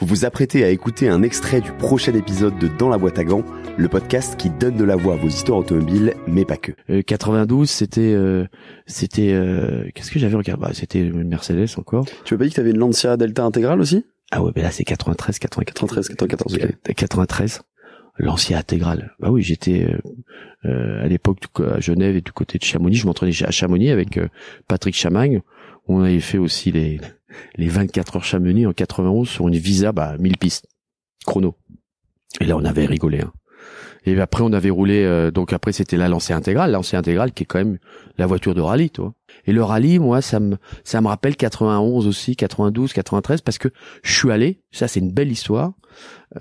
Vous vous apprêtez à écouter un extrait du prochain épisode de Dans la boîte à gants, le podcast qui donne de la voix à vos histoires automobiles, mais pas que. Euh, 92, c'était, euh, c'était, euh, qu'est-ce que j'avais regardé bah, C'était une Mercedes encore. Tu m'as pas dit que t'avais une Lancia Delta intégrale aussi? Ah ouais, mais là c'est 93, 94. 93, 94, ok. 93. L'ancien intégral. Bah oui, j'étais euh, euh, à l'époque à Genève et du côté de Chamonix. Je m'entraînais à Chamonix avec euh, Patrick Chamagne. On avait fait aussi les les 24 heures Chamonix en 91 sur une Visa, bah 1000 pistes chrono. Et là, on avait rigolé. Hein. Et après, on avait roulé. euh, donc après, c'était la lancée intégrale, la lancée intégrale qui est quand même la voiture de rallye, toi. Et le rallye, moi, ça me ça me rappelle 91 aussi, 92, 93, parce que je suis allé. Ça, c'est une belle histoire.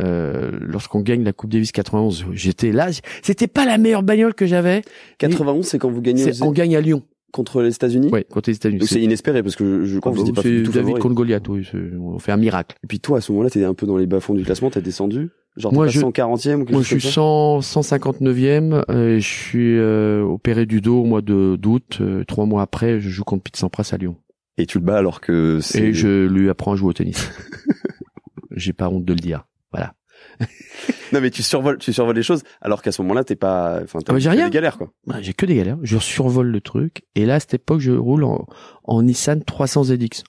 Euh, lorsqu'on gagne la Coupe Davis 91, j'étais là. C'était pas la meilleure bagnole que j'avais. 91, c'est quand vous gagnez aux- On gagne à Lyon. Contre les États-Unis Ouais, contre les États-Unis. Donc c'est inespéré parce que je, crois que vous étiez pas du tout David favori. contre Goliath. Oui, on fait un miracle. Et puis toi, à ce moment-là, t'étais un peu dans les bas-fonds du classement, t'as descendu Genre Moi, t'es je- passé en 40e ou quelque Moi, chose je suis comme ça 100, 159e. euh, je suis euh, opéré du dos au mois de d'août. euh, trois mois après, je joue contre Pete Sampras à Lyon. Et tu le bats alors que c'est... Et je lui apprends à jouer au tennis. J'ai pas honte de le dire. Voilà. Non mais tu survoles, tu survoles les choses alors qu'à ce moment-là, t'es pas... Enfin, t'as Ah, j'ai rien. des galères, quoi. Bah, J'ai que des galères. Je survole le truc. Et là, à cette époque, je roule en, en Nissan 300 ZX.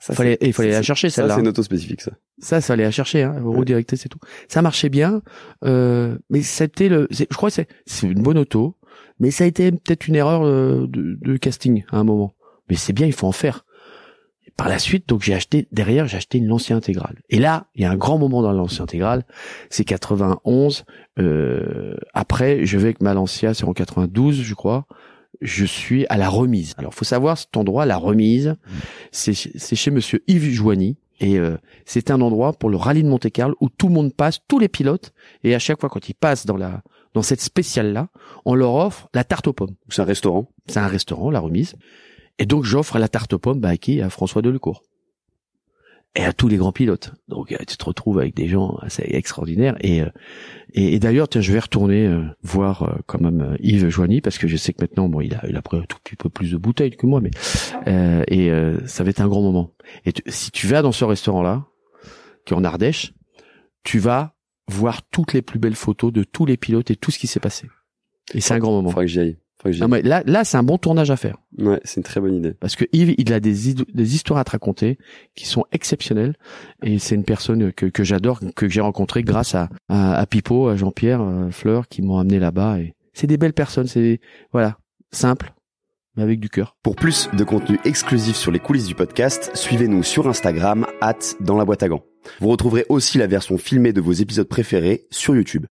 Ça, Fallait, c'est- il fallait ça, la chercher Ça, celle-là. c'est une auto spécifique, ça. Ça, ça fallait la chercher, hein. Roue Ouais. et tout. Ça marchait bien, euh, mais c'était le, c'est- je crois que c'est, c'est une bonne auto, mais ça a été peut-être une erreur euh, de, de casting à un moment. Mais c'est bien, il faut en faire. Par la suite, donc j'ai acheté derrière, j'ai acheté une Lancia intégrale. Et là, il y a un grand moment dans la Lancia intégrale, c'est 91. Euh, après, je vais avec ma Lancia, c'est en 92, je crois. Je suis à la remise. Alors, faut savoir cet endroit, la remise, c'est c'est chez Monsieur Yves Joigny. Et euh, c'est un endroit pour le rallye de Monte-Carlo où tout le monde passe, tous les pilotes, et à chaque fois quand ils passent dans la dans cette spéciale là, on leur offre la tarte aux pommes. C'est un restaurant. C'est un restaurant, la remise. Et donc j'offre la tarte aux pommes bah, à qui? À François Delecourt. Et à tous les grands pilotes. Donc euh, tu te retrouves avec des gens assez extraordinaires. Et, euh, et, d'ailleurs, tiens, je vais retourner euh, voir quand même Yves Joigny parce que je sais que maintenant, bon, il a, il a pris un tout petit peu plus de bouteilles que moi, mais euh, et euh, ça va être un grand moment. Et tu- si tu vas dans ce restaurant-là, qui est en Ardèche, tu vas voir toutes les plus belles photos de tous les pilotes et tout ce qui s'est passé. Et c'est un grand moment. Faudrait que j'y aille. Non, mais là, là, c'est un bon tournage à faire. Ouais, c'est une très bonne idée. Parce que Yves, il a des, des histoires à te raconter qui sont exceptionnelles. Et c'est une personne que, que j'adore, que j'ai rencontrée grâce à, à, à Pipo, à Jean-Pierre euh, Fleur, qui m'ont amené là-bas. Et c'est des belles personnes. C'est, voilà, simple, mais avec du cœur. Pour plus de contenu exclusif sur les coulisses du podcast, suivez-nous sur Instagram, at dans la boîte à gants. Vous retrouverez aussi la version filmée de vos épisodes préférés sur YouTube.